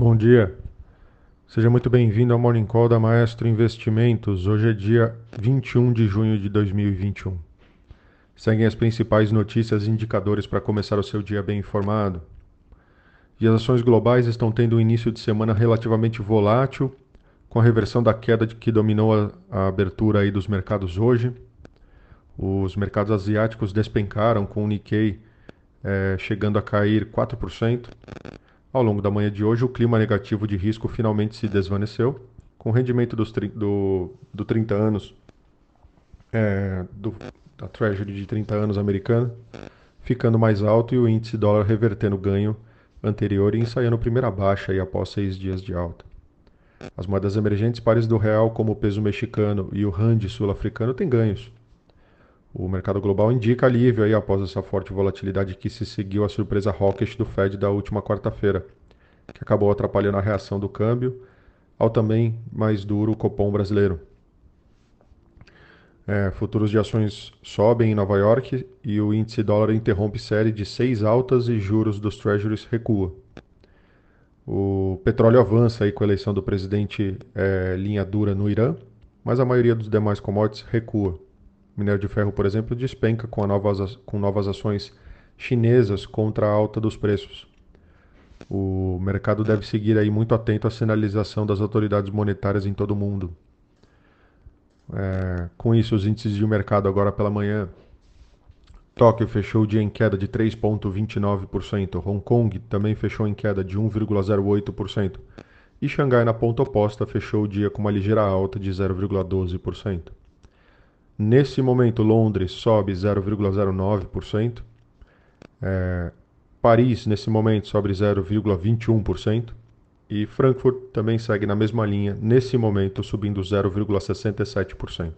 Bom dia. Seja muito bem-vindo ao Morning Call da Maestro Investimentos. Hoje é dia 21 de junho de 2021. Seguem as principais notícias e indicadores para começar o seu dia bem informado. E as ações globais estão tendo um início de semana relativamente volátil, com a reversão da queda que dominou a, a abertura aí dos mercados hoje. Os mercados asiáticos despencaram, com o Nikkei é, chegando a cair 4%. Ao longo da manhã de hoje, o clima negativo de risco finalmente se desvaneceu, com o rendimento dos, do, do 30 anos, é, do, da Treasury de 30 anos americana, ficando mais alto e o índice dólar revertendo o ganho anterior e ensaiando primeira baixa após seis dias de alta. As moedas emergentes pares do real, como o peso mexicano e o rand sul-africano, têm ganhos. O mercado global indica alívio aí após essa forte volatilidade que se seguiu à surpresa hawkish do Fed da última quarta-feira, que acabou atrapalhando a reação do câmbio ao também mais duro Copom brasileiro. É, futuros de ações sobem em Nova York e o índice dólar interrompe série de seis altas e juros dos treasuries recua. O petróleo avança aí com a eleição do presidente é, linha dura no Irã, mas a maioria dos demais commodities recua minério de ferro, por exemplo, despenca com, novas, com novas ações chinesas contra a alta dos preços. O mercado deve seguir aí muito atento à sinalização das autoridades monetárias em todo o mundo. É, com isso, os índices de mercado agora pela manhã. Tóquio fechou o dia em queda de 3,29%. Hong Kong também fechou em queda de 1,08%. E Xangai, na ponta oposta, fechou o dia com uma ligeira alta de 0,12%. Nesse momento, Londres sobe 0,09%. É, Paris, nesse momento, sobe 0,21%. E Frankfurt também segue na mesma linha, nesse momento, subindo 0,67%.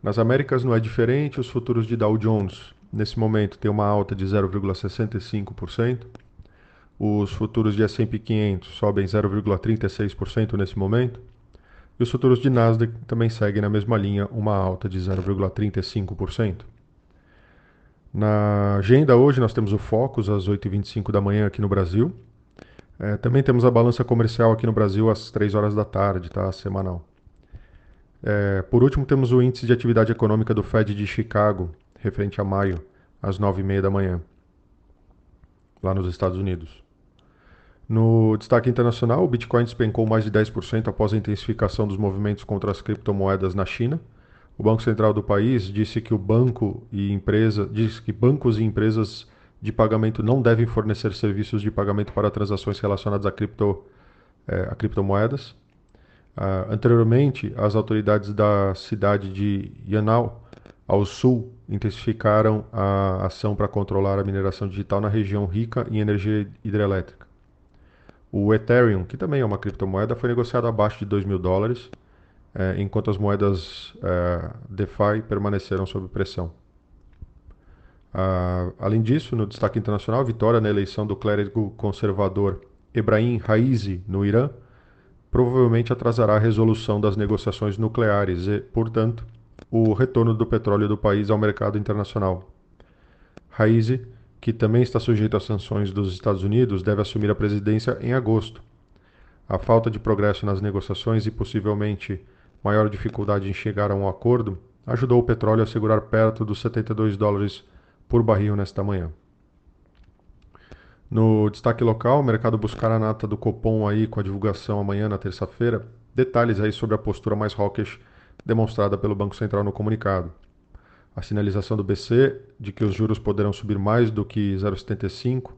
Nas Américas não é diferente, os futuros de Dow Jones, nesse momento, têm uma alta de 0,65%. Os futuros de S&P 500 sobem 0,36% nesse momento. E os futuros de Nasdaq também seguem na mesma linha, uma alta de 0,35%. Na agenda hoje nós temos o Focus às 8h25 da manhã aqui no Brasil. É, também temos a balança comercial aqui no Brasil às 3 horas da tarde, tá? Semanal. É, por último, temos o índice de atividade econômica do Fed de Chicago, referente a maio, às 9h30 da manhã, lá nos Estados Unidos. No destaque internacional, o Bitcoin despencou mais de 10% após a intensificação dos movimentos contra as criptomoedas na China. O Banco Central do país disse que o banco e empresa disse que bancos e empresas de pagamento não devem fornecer serviços de pagamento para transações relacionadas a, cripto, é, a criptomoedas. Uh, anteriormente, as autoridades da cidade de Yanao, ao sul, intensificaram a ação para controlar a mineração digital na região rica em energia hidrelétrica. O Ethereum, que também é uma criptomoeda, foi negociado abaixo de 2 mil dólares, é, enquanto as moedas é, DeFi permaneceram sob pressão. Ah, além disso, no destaque internacional, vitória na eleição do clérigo conservador Ebrahim Raizi no Irã provavelmente atrasará a resolução das negociações nucleares e, portanto, o retorno do petróleo do país ao mercado internacional. Raizi que também está sujeito às sanções dos Estados Unidos, deve assumir a presidência em agosto. A falta de progresso nas negociações e possivelmente maior dificuldade em chegar a um acordo ajudou o petróleo a segurar perto dos 72 dólares por barril nesta manhã. No destaque local, o mercado buscará a nata do Copom aí com a divulgação amanhã na terça-feira. Detalhes aí sobre a postura mais hawkish demonstrada pelo Banco Central no comunicado. A sinalização do BC de que os juros poderão subir mais do que 0,75,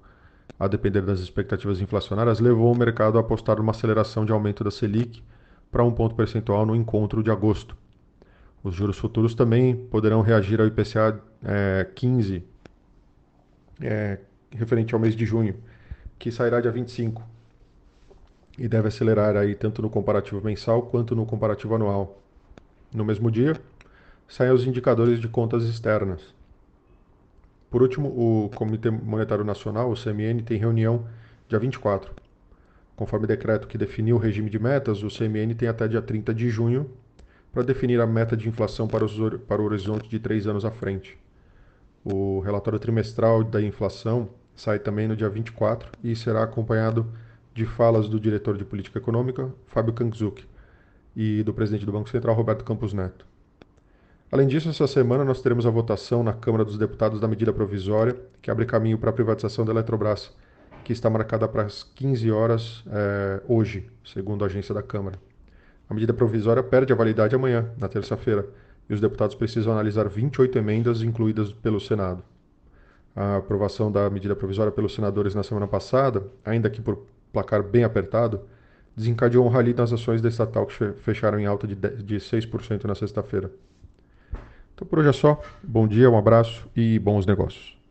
a depender das expectativas inflacionárias, levou o mercado a apostar numa aceleração de aumento da Selic para um ponto percentual no encontro de agosto. Os juros futuros também poderão reagir ao IPCA é, 15, é, referente ao mês de junho, que sairá dia 25 e deve acelerar aí tanto no comparativo mensal quanto no comparativo anual. No mesmo dia, saem os indicadores de contas externas. Por último, o Comitê Monetário Nacional, o CMN, tem reunião dia 24. Conforme decreto que definiu o regime de metas, o CMN tem até dia 30 de junho para definir a meta de inflação para, os, para o horizonte de três anos à frente. O relatório trimestral da inflação sai também no dia 24 e será acompanhado de falas do diretor de política econômica, Fábio Kangzuk, e do presidente do Banco Central, Roberto Campos Neto. Além disso, essa semana nós teremos a votação na Câmara dos Deputados da medida provisória que abre caminho para a privatização da Eletrobras, que está marcada para as 15 horas eh, hoje, segundo a agência da Câmara. A medida provisória perde a validade amanhã, na terça-feira, e os deputados precisam analisar 28 emendas incluídas pelo Senado. A aprovação da medida provisória pelos senadores na semana passada, ainda que por placar bem apertado, desencadeou um rally nas ações da estatal que fecharam em alta de 6% na sexta-feira. Então por hoje é só. Bom dia, um abraço e bons negócios.